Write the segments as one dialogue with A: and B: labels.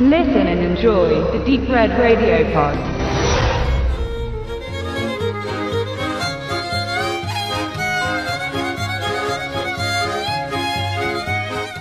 A: Listen and enjoy the Deep Red Radio Pod.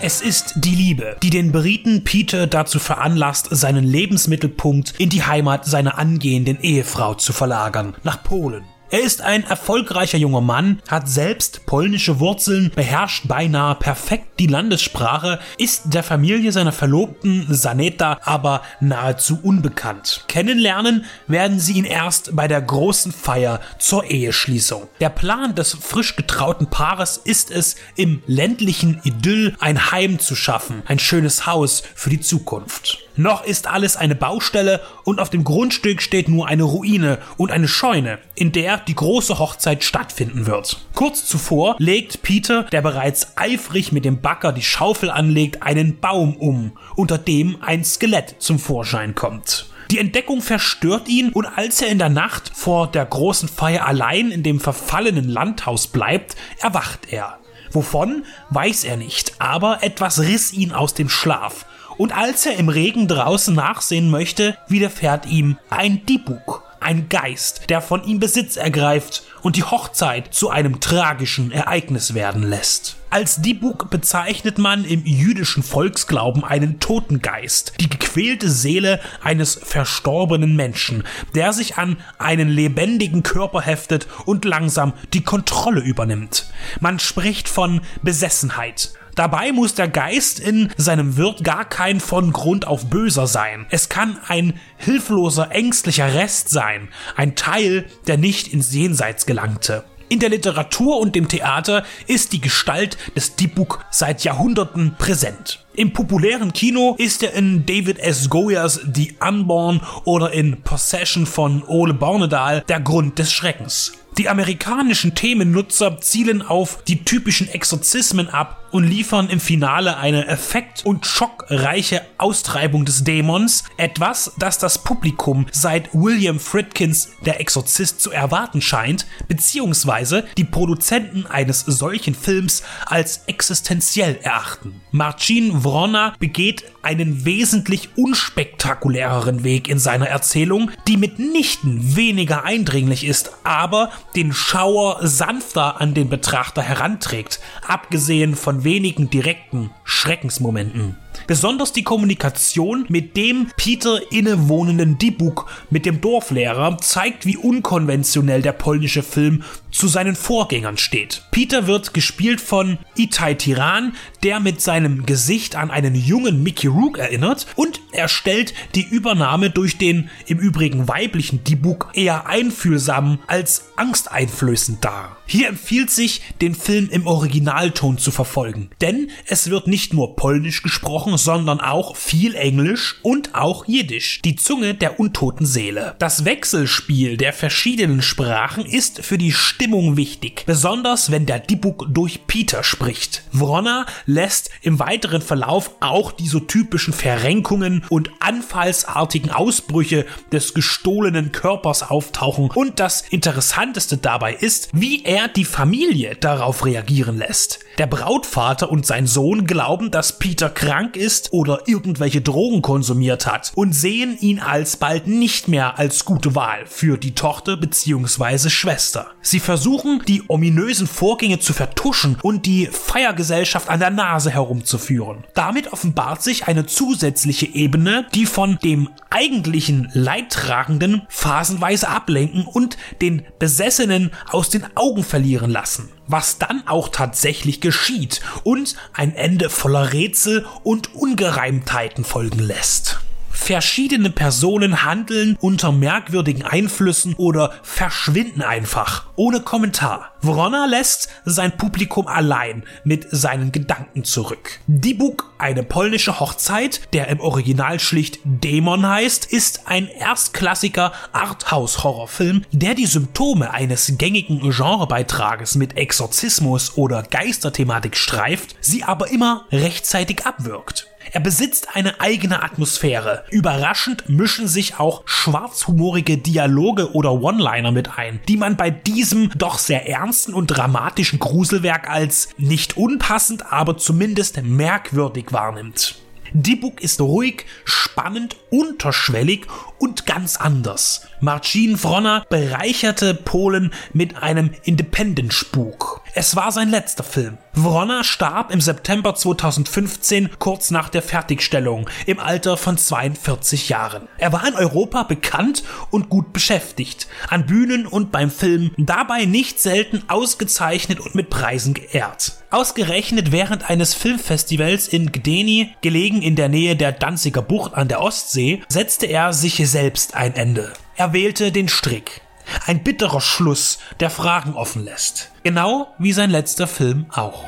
B: Es ist die Liebe, die den Briten Peter dazu veranlasst, seinen Lebensmittelpunkt in die Heimat seiner angehenden Ehefrau zu verlagern, nach Polen. Er ist ein erfolgreicher junger Mann, hat selbst polnische Wurzeln, beherrscht beinahe perfekt die Landessprache, ist der Familie seiner Verlobten Saneta aber nahezu unbekannt. Kennenlernen werden sie ihn erst bei der großen Feier zur Eheschließung. Der Plan des frisch getrauten Paares ist es, im ländlichen Idyll ein Heim zu schaffen, ein schönes Haus für die Zukunft. Noch ist alles eine Baustelle und auf dem Grundstück steht nur eine Ruine und eine Scheune, in der die große Hochzeit stattfinden wird. Kurz zuvor legt Peter, der bereits eifrig mit dem Bagger die Schaufel anlegt, einen Baum um, unter dem ein Skelett zum Vorschein kommt. Die Entdeckung verstört ihn und als er in der Nacht vor der großen Feier allein in dem verfallenen Landhaus bleibt, erwacht er. Wovon weiß er nicht, aber etwas riss ihn aus dem Schlaf und als er im Regen draußen nachsehen möchte, widerfährt ihm ein Dibuk, ein Geist, der von ihm Besitz ergreift und die Hochzeit zu einem tragischen Ereignis werden lässt. Als Dibuk bezeichnet man im jüdischen Volksglauben einen Totengeist, die gequälte Seele eines verstorbenen Menschen, der sich an einen lebendigen Körper heftet und langsam die Kontrolle übernimmt. Man spricht von Besessenheit. Dabei muss der Geist in seinem Wirt gar kein von Grund auf böser sein. Es kann ein hilfloser, ängstlicher Rest sein, ein Teil, der nicht ins Jenseits gelangte. In der Literatur und dem Theater ist die Gestalt des Dibuk seit Jahrhunderten präsent. Im populären Kino ist er in David S. Goyas The Unborn oder in Possession von Ole Bornedal der Grund des Schreckens. Die amerikanischen Themennutzer zielen auf die typischen Exorzismen ab und liefern im Finale eine effekt- und schockreiche Austreibung des Dämons, etwas, das das Publikum seit William Friedkins Der Exorzist zu erwarten scheint, beziehungsweise die Produzenten eines solchen Films als existenziell erachten. Marcin Wrona begeht einen wesentlich unspektakuläreren Weg in seiner Erzählung, die mitnichten weniger eindringlich ist, aber den Schauer sanfter an den Betrachter heranträgt, abgesehen von wenigen direkten Schreckensmomenten. Besonders die Kommunikation mit dem Peter innewohnenden Dibuk, mit dem Dorflehrer, zeigt, wie unkonventionell der polnische Film zu seinen Vorgängern steht. Peter wird gespielt von Itai Tiran, der mit seinem Gesicht an einen jungen Mickey Rook erinnert und er stellt die Übernahme durch den im Übrigen weiblichen Dibuk eher einfühlsam als angsteinflößend dar. Hier empfiehlt sich, den Film im Originalton zu verfolgen, denn es wird nicht nur polnisch gesprochen, sondern auch viel Englisch und auch Jiddisch, die Zunge der untoten Seele. Das Wechselspiel der verschiedenen Sprachen ist für die Stimmung wichtig, besonders wenn der Dibuk durch Peter spricht. Wronna lässt im weiteren Verlauf auch die so typischen Verrenkungen und anfallsartigen Ausbrüche des gestohlenen Körpers auftauchen und das Interessanteste dabei ist, wie er die Familie darauf reagieren lässt. Der Brautvater und sein Sohn glauben, dass Peter krank ist oder irgendwelche Drogen konsumiert hat und sehen ihn alsbald nicht mehr als gute Wahl für die Tochter bzw. Schwester. Sie versuchen, die ominösen Vorgänge zu vertuschen und die Feiergesellschaft an der Nase herumzuführen. Damit offenbart sich eine zusätzliche Ebene, die von dem eigentlichen Leidtragenden phasenweise ablenken und den Besessenen aus den Augen verlieren lassen was dann auch tatsächlich geschieht und ein Ende voller Rätsel und Ungereimtheiten folgen lässt. Verschiedene Personen handeln unter merkwürdigen Einflüssen oder verschwinden einfach, ohne Kommentar. Wronna lässt sein Publikum allein mit seinen Gedanken zurück. Dibuk, eine polnische Hochzeit, der im Original schlicht Dämon heißt, ist ein erstklassiger Arthouse-Horrorfilm, der die Symptome eines gängigen Genrebeitrages mit Exorzismus oder Geisterthematik streift, sie aber immer rechtzeitig abwirkt. Er besitzt eine eigene Atmosphäre. Überraschend mischen sich auch schwarzhumorige Dialoge oder One-Liner mit ein, die man bei diesem doch sehr ernsten und dramatischen Gruselwerk als nicht unpassend, aber zumindest merkwürdig wahrnimmt. Dibuk ist ruhig, spannend, unterschwellig und ganz anders. Marcin Wronner bereicherte Polen mit einem Independent-Spuk. Es war sein letzter Film. Wronner starb im September 2015 kurz nach der Fertigstellung im Alter von 42 Jahren. Er war in Europa bekannt und gut beschäftigt, an Bühnen und beim Film, dabei nicht selten ausgezeichnet und mit Preisen geehrt. Ausgerechnet während eines Filmfestivals in Gdeni, gelegen in der Nähe der Danziger Bucht an der Ostsee, setzte er sich selbst ein Ende. Er wählte den Strick. Ein bitterer Schluss, der Fragen offen lässt. Genau wie sein letzter Film auch.